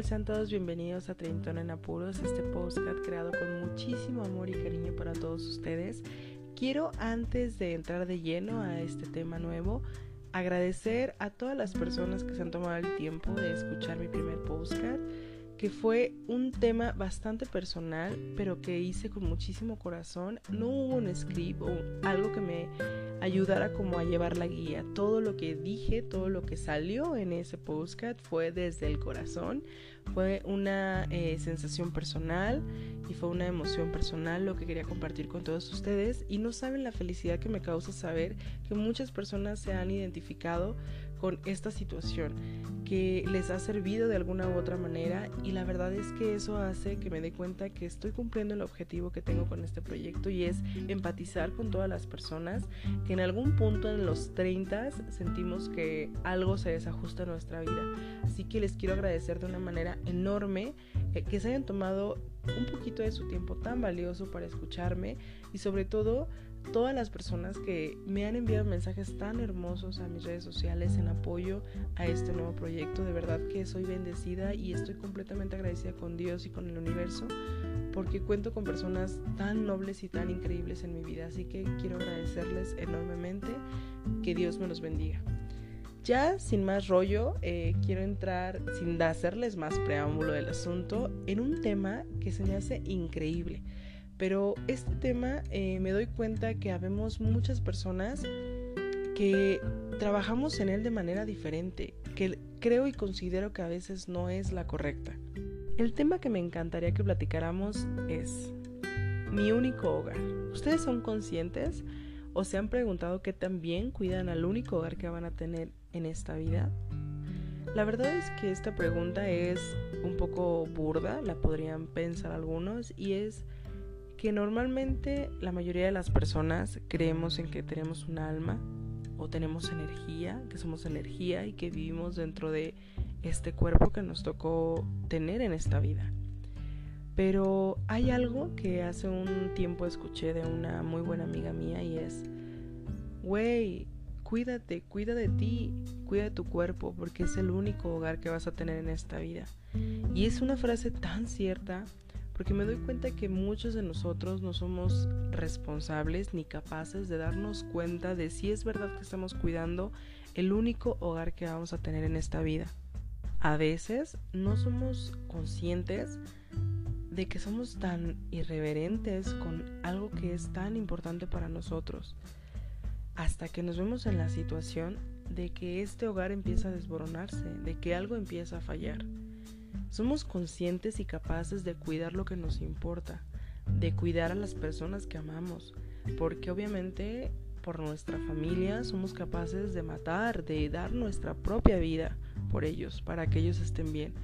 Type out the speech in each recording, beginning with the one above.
tal? Sean todos bienvenidos a Treintón en Apuros, este podcast creado con muchísimo amor y cariño para todos ustedes. Quiero antes de entrar de lleno a este tema nuevo, agradecer a todas las personas que se han tomado el tiempo de escuchar mi primer podcast que fue un tema bastante personal, pero que hice con muchísimo corazón. No hubo un script o algo que me ayudara como a llevar la guía. Todo lo que dije, todo lo que salió en ese postcard fue desde el corazón. Fue una eh, sensación personal y fue una emoción personal lo que quería compartir con todos ustedes. Y no saben la felicidad que me causa saber que muchas personas se han identificado con esta situación, que les ha servido de alguna u otra manera y la verdad es que eso hace que me dé cuenta que estoy cumpliendo el objetivo que tengo con este proyecto y es empatizar con todas las personas que en algún punto en los 30 sentimos que algo se desajusta en nuestra vida. Así que les quiero agradecer de una manera enorme eh, que se hayan tomado un poquito de su tiempo tan valioso para escucharme y sobre todo todas las personas que me han enviado mensajes tan hermosos a mis redes sociales en apoyo a este nuevo proyecto. De verdad que soy bendecida y estoy completamente agradecida con Dios y con el universo porque cuento con personas tan nobles y tan increíbles en mi vida. Así que quiero agradecerles enormemente. Que Dios me los bendiga. Ya sin más rollo, eh, quiero entrar, sin hacerles más preámbulo del asunto, en un tema que se me hace increíble pero este tema eh, me doy cuenta que habemos muchas personas que trabajamos en él de manera diferente, que creo y considero que a veces no es la correcta. El tema que me encantaría que platicáramos es mi único hogar. ¿Ustedes son conscientes o se han preguntado qué tan bien cuidan al único hogar que van a tener en esta vida? La verdad es que esta pregunta es un poco burda, la podrían pensar algunos, y es que normalmente la mayoría de las personas creemos en que tenemos un alma o tenemos energía, que somos energía y que vivimos dentro de este cuerpo que nos tocó tener en esta vida. Pero hay algo que hace un tiempo escuché de una muy buena amiga mía y es, güey, cuídate, cuida de ti, cuida de tu cuerpo porque es el único hogar que vas a tener en esta vida. Y es una frase tan cierta porque me doy cuenta que muchos de nosotros no somos responsables ni capaces de darnos cuenta de si es verdad que estamos cuidando el único hogar que vamos a tener en esta vida. A veces no somos conscientes de que somos tan irreverentes con algo que es tan importante para nosotros, hasta que nos vemos en la situación de que este hogar empieza a desboronarse, de que algo empieza a fallar. Somos conscientes y capaces de cuidar lo que nos importa, de cuidar a las personas que amamos, porque obviamente por nuestra familia somos capaces de matar, de dar nuestra propia vida por ellos, para que ellos estén bien.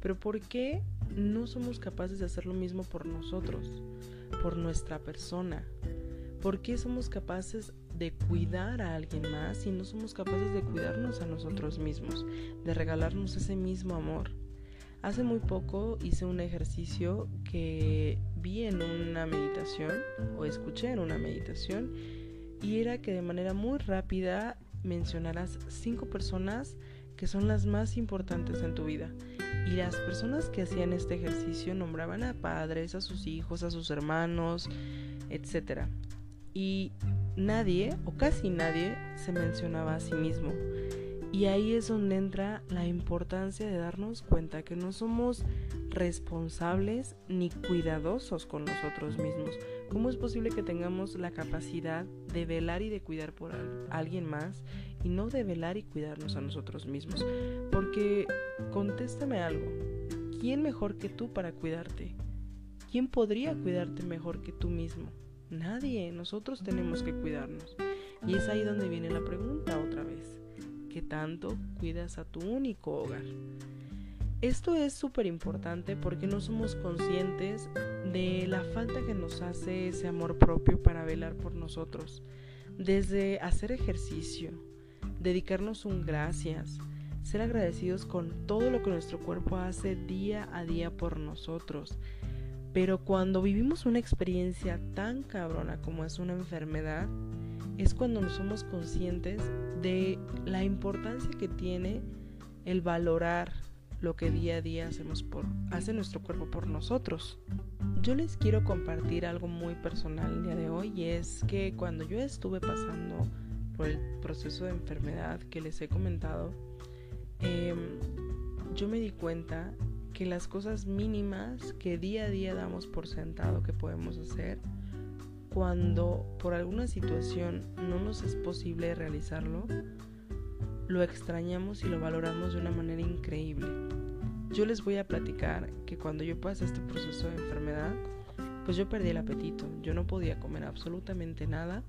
Pero ¿por qué no somos capaces de hacer lo mismo por nosotros, por nuestra persona? ¿Por qué somos capaces de cuidar a alguien más y no somos capaces de cuidarnos a nosotros mismos, de regalarnos ese mismo amor? Hace muy poco hice un ejercicio que vi en una meditación o escuché en una meditación y era que de manera muy rápida mencionaras cinco personas que son las más importantes en tu vida. Y las personas que hacían este ejercicio nombraban a padres, a sus hijos, a sus hermanos, etc. Y nadie, o casi nadie, se mencionaba a sí mismo. Y ahí es donde entra la importancia de darnos cuenta que no somos responsables ni cuidadosos con nosotros mismos. ¿Cómo es posible que tengamos la capacidad de velar y de cuidar por alguien más y no de velar y cuidarnos a nosotros mismos? Porque contéstame algo. ¿Quién mejor que tú para cuidarte? ¿Quién podría cuidarte mejor que tú mismo? Nadie. Nosotros tenemos que cuidarnos. Y es ahí donde viene la pregunta tanto cuidas a tu único hogar. Esto es súper importante porque no somos conscientes de la falta que nos hace ese amor propio para velar por nosotros. Desde hacer ejercicio, dedicarnos un gracias, ser agradecidos con todo lo que nuestro cuerpo hace día a día por nosotros. Pero cuando vivimos una experiencia tan cabrona como es una enfermedad, es cuando no somos conscientes de la importancia que tiene el valorar lo que día a día hacemos por, hace nuestro cuerpo por nosotros. Yo les quiero compartir algo muy personal el día de hoy y es que cuando yo estuve pasando por el proceso de enfermedad que les he comentado, em, yo me di cuenta que las cosas mínimas que día a día damos por sentado que podemos hacer, cuando por alguna situación no nos es posible realizarlo, lo extrañamos y lo valoramos de una manera increíble. Yo les voy a platicar que cuando yo pasé este proceso de enfermedad, pues yo perdí el apetito. Yo no podía comer absolutamente nada.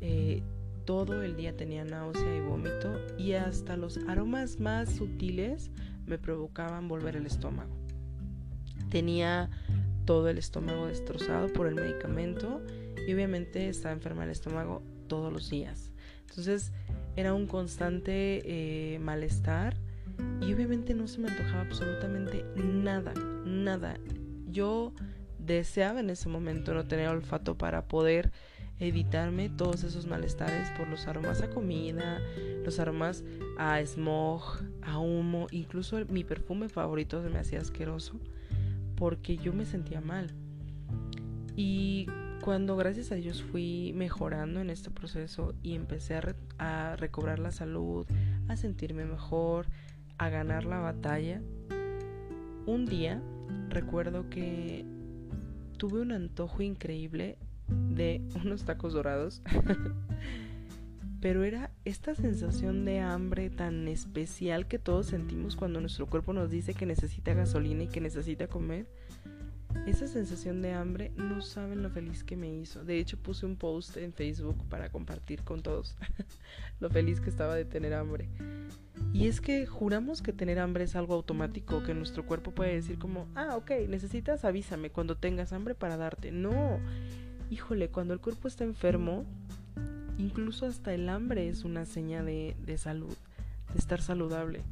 Eh, todo el día tenía náusea y vómito y hasta los aromas más sutiles me provocaban volver el estómago. Tenía todo el estómago destrozado por el medicamento y obviamente estaba enferma del estómago todos los días. Entonces era un constante eh, malestar y obviamente no se me antojaba absolutamente nada, nada. Yo deseaba en ese momento no tener olfato para poder evitarme todos esos malestares por los aromas a comida, los aromas a smog, a humo, incluso mi perfume favorito se me hacía asqueroso porque yo me sentía mal. Y cuando gracias a Dios fui mejorando en este proceso y empecé a, recobrar la salud, a sentirme mejor, a ganar la batalla, un día recuerdo que tuve un antojo increíble de unos tacos dorados. Pero era esta sensación de hambre tan especial que todos sentimos cuando nuestro cuerpo nos dice que necesita gasolina y que necesita comer. Esa sensación de hambre no saben lo feliz que me hizo. De hecho puse un post en Facebook para compartir con todos lo feliz que estaba de tener hambre. Y es que juramos que tener hambre es algo automático, que nuestro cuerpo puede decir como, ah, ok, necesitas, avísame cuando tengas hambre para darte. No, híjole, cuando el cuerpo está enfermo, incluso hasta el hambre es una seña de, de salud, de estar saludable.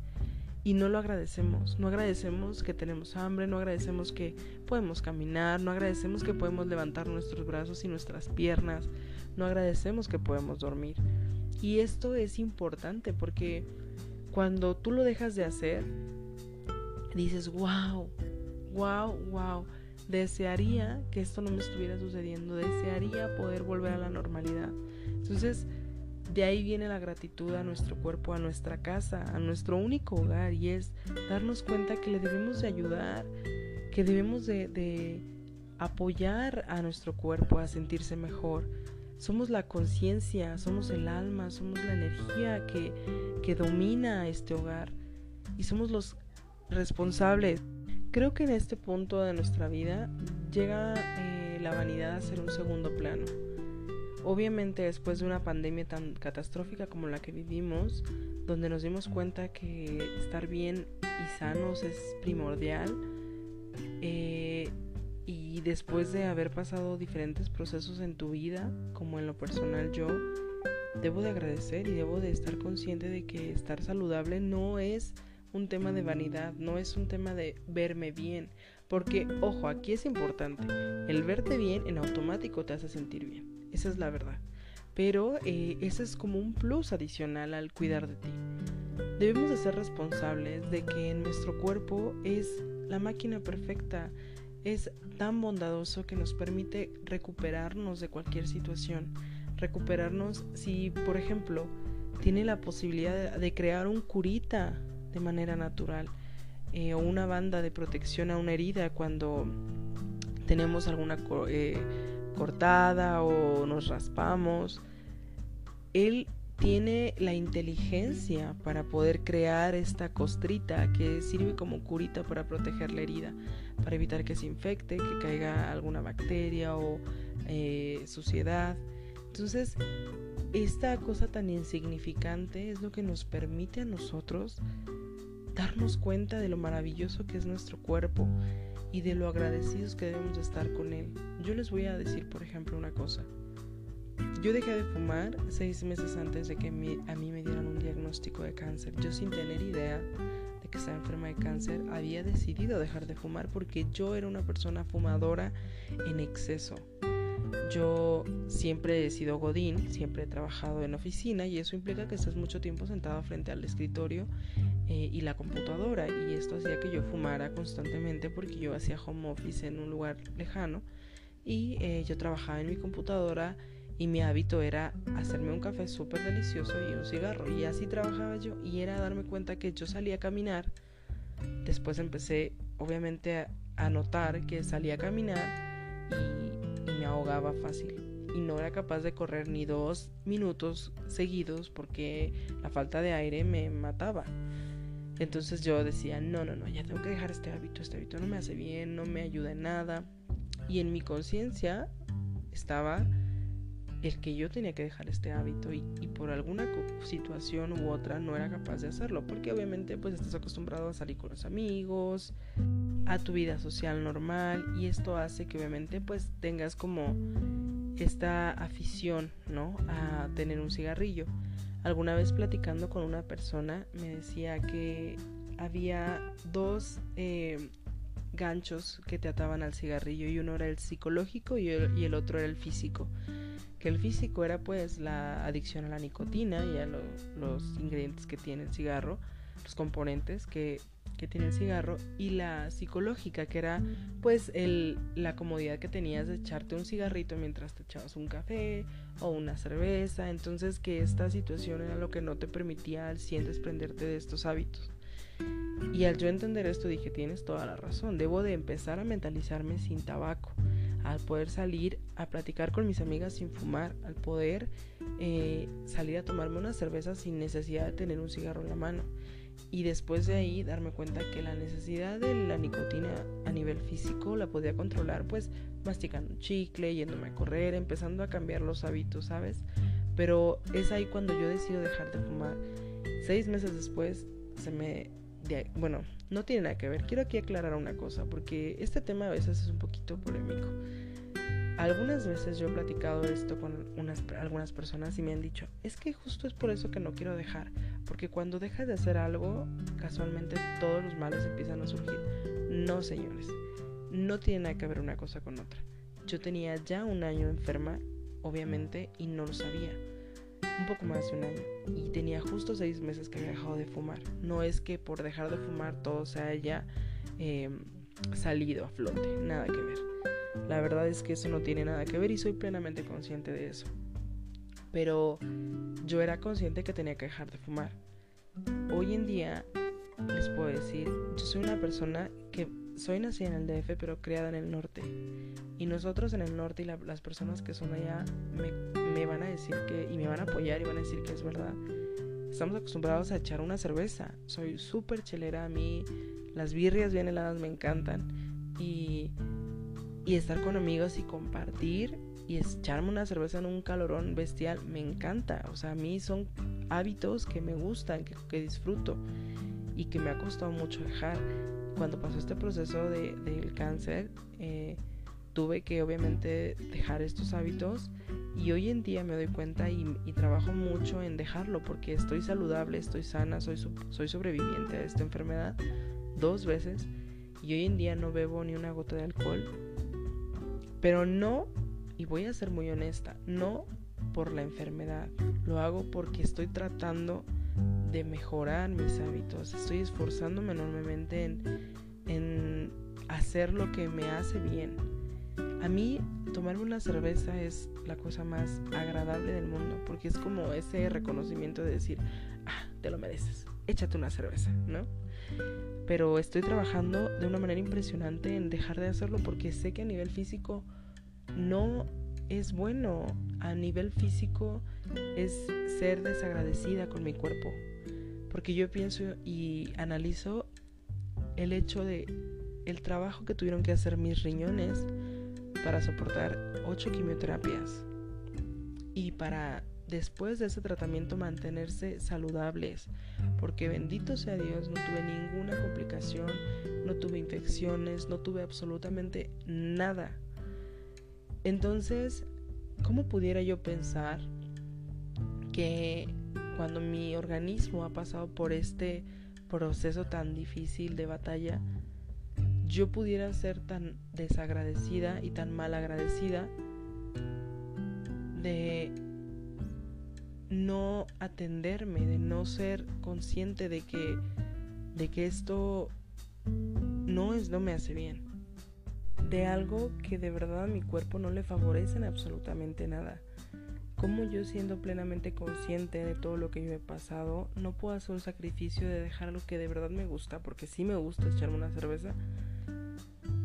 Y no lo agradecemos, no agradecemos que tenemos hambre, no agradecemos que podemos caminar, no agradecemos que podemos levantar nuestros brazos y nuestras piernas, no agradecemos que podemos dormir. Y esto es importante porque cuando tú lo dejas de hacer, dices, wow, wow, wow desearía que esto no me estuviera sucediendo, desearía poder volver a la normalidad. Entonces, de ahí viene la gratitud a nuestro cuerpo, a nuestra casa, a nuestro único hogar y es darnos cuenta que le debemos de ayudar, que debemos de, apoyar a nuestro cuerpo a sentirse mejor. Somos la conciencia, somos el alma, somos la energía que, que domina este hogar y somos los responsables Creo que en este punto de nuestra vida llega eh, la vanidad a ser un segundo plano. Obviamente después de una pandemia tan catastrófica como la que vivimos, donde nos dimos cuenta que estar bien y sanos es primordial, eh, y después de haber pasado diferentes procesos en tu vida, como en lo personal yo, debo de agradecer y debo de estar consciente de que estar saludable no es un tema de vanidad, no es un tema de verme bien. Porque, ojo, aquí es importante, el verte bien en automático te hace sentir bien, esa es la verdad. Pero eh, ese es como un plus adicional al cuidar de ti. Debemos de ser responsables de que nuestro cuerpo es la máquina perfecta, es tan bondadoso que nos permite recuperarnos de cualquier situación. Recuperarnos si, por ejemplo, tiene la posibilidad de crear un curita de manera natural eh, o una banda de protección a una herida cuando tenemos alguna eh, cortada o nos raspamos. Él tiene la inteligencia para poder crear esta costrita que sirve como curita para proteger la herida, para evitar que se infecte, que caiga alguna bacteria o eh, suciedad. Entonces, esta cosa tan insignificante es lo que nos permite a nosotros darnos cuenta de lo maravilloso que es nuestro cuerpo y de lo agradecidos que debemos estar con él. Yo les voy a decir, por ejemplo, una cosa. Yo dejé de fumar seis meses antes de que a mí me dieran un diagnóstico de cáncer. Yo sin tener idea de que estaba enferma de cáncer, había decidido dejar de fumar porque yo era una persona fumadora en exceso. yo siempre he sido godín, siempre he trabajado en oficina y eso implica que estás mucho tiempo sentado frente al escritorio eh, y la computadora y esto hacía que yo fumara constantemente porque yo hacía home office en un lugar lejano y eh, yo trabajaba en mi computadora y mi hábito era hacerme un café súper delicioso y un cigarro y así trabajaba yo y era darme cuenta que yo salía a caminar después empecé obviamente a, notar que salía a caminar y, y me ahogaba fácil y no era capaz de correr ni dos minutos seguidos porque la falta de aire me mataba. Entonces yo decía, no, no, no, ya tengo que dejar este hábito, este hábito no me hace bien, no me ayuda en nada. Y en mi conciencia estaba el que yo tenía que dejar este hábito y, por alguna situación u otra no era capaz de hacerlo, porque obviamente pues estás acostumbrado a salir con los amigos, a tu vida social normal y esto hace que obviamente pues tengas como esta afición, ¿no? A tener un cigarrillo. Alguna vez platicando con una persona me decía que había dos eh, ganchos que te ataban al cigarrillo y uno era el psicológico y el, otro era el físico. Que el físico era pues la adicción a la nicotina y a los ingredientes que tiene el cigarro, los componentes que, que tiene el cigarro y la psicológica que era pues la comodidad que tenías de echarte un cigarrito mientras te echabas un café o una cerveza. Entonces que esta situación era lo que no te permitía al 100 desprenderte de estos hábitos. Y al yo entender esto dije, tienes toda la razón, debo de empezar a mentalizarme sin tabaco, al poder salir a platicar con mis amigas sin fumar, al poder eh, salir a tomarme una cerveza sin necesidad de tener un cigarro en la mano. Y después de ahí darme cuenta que la necesidad de la nicotina a nivel físico la podía controlar pues masticando chicle, yéndome a correr, empezando a cambiar los hábitos, ¿sabes? Pero es ahí cuando yo decido dejar de fumar. Seis meses después se me bueno, no tiene nada que ver. Quiero aquí aclarar una cosa, porque este tema a veces es un poquito polémico. Algunas veces yo he platicado esto con unas, algunas personas y me han dicho, es que justo es por eso que no quiero dejar, porque cuando dejas de hacer algo, casualmente todos los males empiezan a surgir. No, señores, no tiene nada que ver una cosa con otra. Yo tenía ya un año enferma, obviamente, y no lo sabía un poco más de un año y tenía justo seis meses que había dejado de fumar. No es que por dejar de fumar todo se haya em, salido a flote, nada que ver. La verdad es que eso no tiene nada que ver y soy plenamente consciente de eso. Pero yo era consciente que tenía que dejar de fumar. Hoy en día les puedo decir, yo soy una persona que soy nacida en el DF pero criada en el norte. Y nosotros en el norte y las personas que son allá me, van a decir que, y me van a apoyar y van a decir que es verdad. Estamos acostumbrados a echar una cerveza. Soy súper chelera a mí. Las birrias bien heladas me encantan. Y, y estar con amigos y compartir y echarme una cerveza en un calorón bestial me encanta. O sea, a mí son hábitos que me gustan, que, disfruto y que me ha costado mucho dejar cuando pasó este proceso de, del cáncer, eh, tuve que obviamente dejar estos hábitos y hoy en día me doy cuenta y, trabajo mucho en dejarlo porque estoy saludable, estoy sana, soy, soy sobreviviente a esta enfermedad dos veces y hoy en día no bebo ni una gota de alcohol. Pero no, y voy a ser muy honesta, no por la enfermedad, lo hago porque estoy tratando de mejorar mis hábitos. Estoy esforzándome enormemente en, en hacer lo que me hace bien. A mí tomarme una cerveza es la cosa más agradable del mundo porque es como ese reconocimiento de decir, ah, te lo mereces, échate una cerveza, ¿no? Pero estoy trabajando de una manera impresionante en dejar de hacerlo porque sé que a nivel físico no es bueno. A nivel físico es ser desagradecida con mi cuerpo, porque yo pienso y analizo el hecho de el trabajo que tuvieron que hacer mis riñones para soportar ocho quimioterapias y para después de ese tratamiento mantenerse saludables, porque bendito sea Dios, no tuve ninguna complicación, no tuve infecciones, no tuve absolutamente nada. Entonces, ¿cómo pudiera yo pensar que cuando mi organismo ha pasado por este proceso tan difícil de batalla, yo pudiera ser tan desagradecida y tan mal agradecida de no atenderme, de no ser consciente de que, de que esto no, es, no me hace bien. De algo que de verdad a mi cuerpo no le favorece en absolutamente nada. Como yo siendo plenamente consciente de todo lo que yo he pasado, no puedo hacer un sacrificio de dejar lo que de verdad me gusta, porque sí me gusta echarme una cerveza,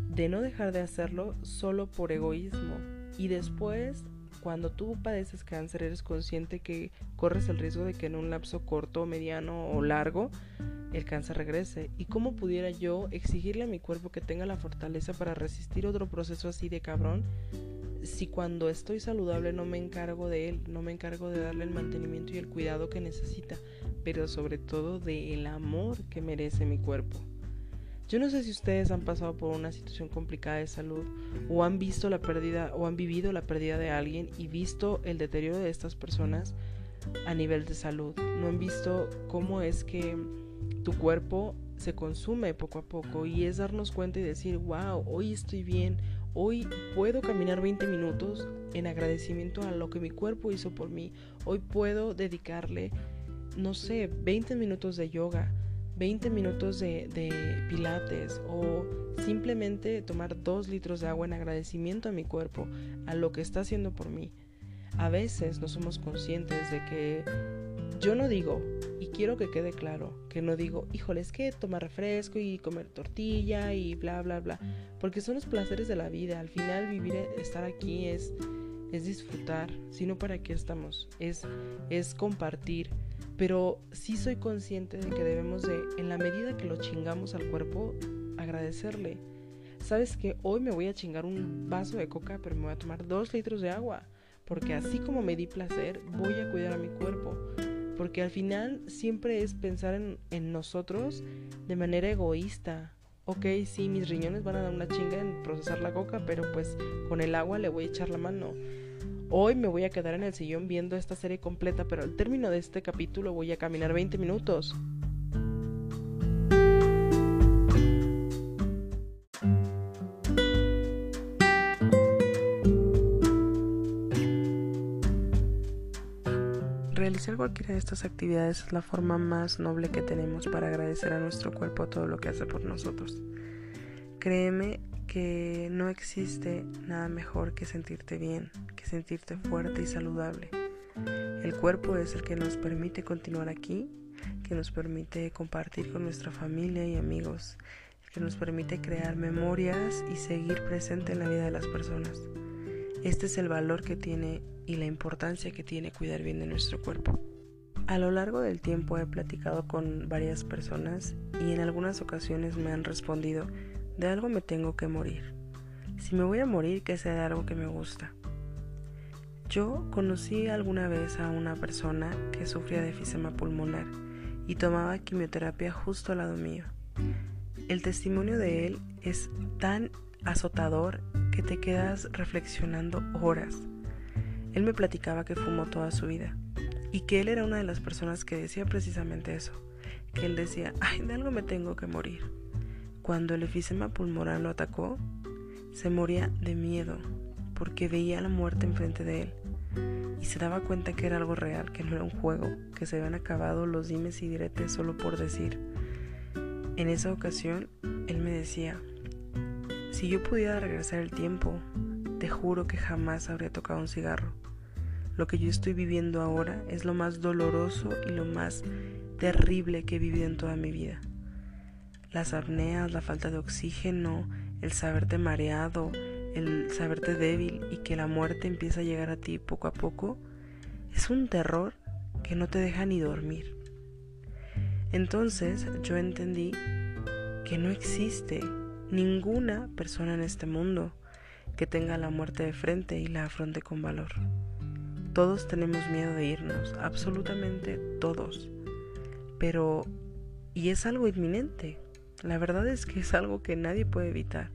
de no dejar de hacerlo solo por egoísmo. Y después cuando tú padeces cáncer eres consciente que corres el riesgo de que en un lapso corto, mediano o largo el cáncer regrese. ¿Y cómo pudiera yo exigirle a mi cuerpo que tenga la fortaleza para resistir otro proceso así de cabrón si cuando estoy saludable no me encargo de él, no me encargo de darle el mantenimiento y el cuidado que necesita, pero sobre todo de el amor que merece mi cuerpo? Yo no sé si ustedes han pasado por una situación complicada de salud o han visto la pérdida o han vivido la pérdida de alguien y visto el deterioro de estas personas a nivel de salud. No han visto cómo es que tu cuerpo se consume poco a poco y es darnos cuenta y decir, wow, hoy estoy bien, hoy puedo caminar 20 minutos en agradecimiento a lo que mi cuerpo hizo por mí, hoy puedo dedicarle, no sé, 20 minutos de yoga 20 minutos de, pilates o simplemente tomar dos litros de agua en agradecimiento a mi cuerpo, a lo que está haciendo por mí. A veces no somos conscientes de que yo no digo, y quiero que quede claro, que no digo, híjole, es que tomar refresco y comer tortilla y bla, bla, bla, porque son los placeres de la vida. Al final vivir, estar aquí es, es disfrutar, sino para qué estamos, es, es compartir pero sí soy consciente de que debemos de, en la medida que lo chingamos al cuerpo, agradecerle. Sabes que hoy me voy a chingar un vaso de coca, pero me voy a tomar dos litros de agua, porque así como me di placer, voy a cuidar a mi cuerpo. Porque al final siempre es pensar en, en nosotros de manera egoísta. Ok, sí, mis riñones van a dar una chinga en procesar la coca, pero pues con el agua le voy a echar la mano. Hoy me voy a quedar en el sillón viendo esta serie completa, pero al término de este capítulo voy a caminar 20 minutos. Realizar cualquiera de estas actividades es la forma más noble que tenemos para agradecer a nuestro cuerpo todo lo que hace por nosotros. Créeme que no existe nada mejor que sentirte bien, que sentirte fuerte y saludable. El cuerpo es el que nos permite continuar aquí, que nos permite compartir con nuestra familia y amigos, que nos permite crear memorias y seguir presente en la vida de las personas. Este es el valor que tiene y la importancia que tiene cuidar bien de nuestro cuerpo. A lo largo del tiempo he platicado con varias personas y en algunas ocasiones me han respondido de algo me tengo que morir. Si me voy a morir, que sea de algo que me gusta. Yo conocí alguna vez a una persona que sufría de efisema pulmonar y tomaba quimioterapia justo al lado mío. El testimonio de él es tan azotador que te quedas reflexionando horas. Él me platicaba que fumó toda su vida y que él era una de las personas que decía precisamente eso, que él decía, ay, de algo me tengo que morir. Cuando el efisema pulmonar lo atacó, se moría de miedo porque veía la muerte enfrente de él y se daba cuenta que era algo real, que no era un juego, que se habían acabado los dimes y diretes solo por decir. En esa ocasión, él me decía, si yo pudiera regresar el tiempo, te juro que jamás habría tocado un cigarro. Lo que yo estoy viviendo ahora es lo más doloroso y lo más terrible que he vivido en toda mi vida las apneas, la falta de oxígeno, el saberte mareado, el saberte débil y que la muerte empieza a llegar a ti poco a poco, es un terror que no te deja ni dormir. Entonces yo entendí que no existe ninguna persona en este mundo que tenga la muerte de frente y la afronte con valor. Todos tenemos miedo de irnos, absolutamente todos. Pero, y es algo inminente, la verdad es que es algo que nadie puede evitar.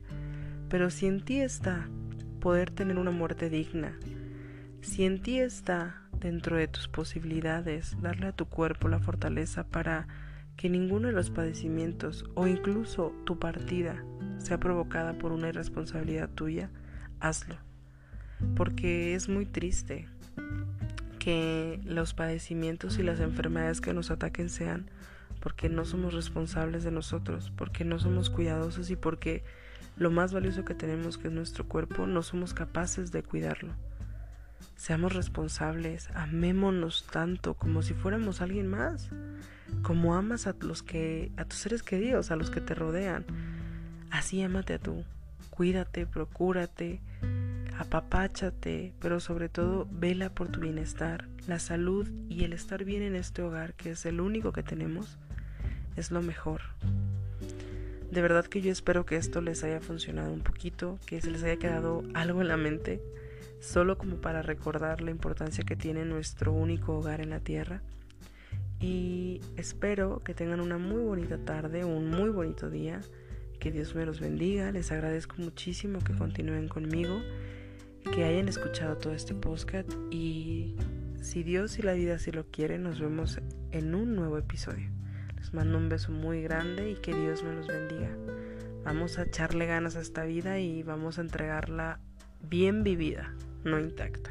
Pero si en ti está poder tener una muerte digna, si en ti está dentro de tus posibilidades darle a tu cuerpo la fortaleza para que ninguno de los padecimientos o incluso tu partida sea provocada por una irresponsabilidad tuya, hazlo. Porque es muy triste que los padecimientos y las enfermedades que nos ataquen sean porque no somos responsables de nosotros, porque no somos cuidadosos y porque lo más valioso que tenemos, que es nuestro cuerpo, no somos capaces de cuidarlo. Seamos responsables, amémonos tanto como si fuéramos alguien más, como amas a los que a tus seres queridos, a los que te rodean. Así ámate a tú. Cuídate, procúrate, apapáchate, pero sobre todo vela por tu bienestar. La salud y el estar bien en este hogar, que es el único que tenemos, es lo mejor. De verdad que yo espero que esto les haya funcionado un poquito, que se les haya quedado algo en la mente, solo como para recordar la importancia que tiene nuestro único hogar en la tierra. Y espero que tengan una muy bonita tarde, un muy bonito día, que Dios me los bendiga, les agradezco muchísimo que continúen conmigo, que hayan escuchado todo este podcast y si Dios y la vida si lo quieren, nos vemos en un nuevo episodio. Les mando un beso muy grande y que Dios me los bendiga. Vamos a echarle ganas a esta vida y vamos a entregarla bien vivida, no intacta.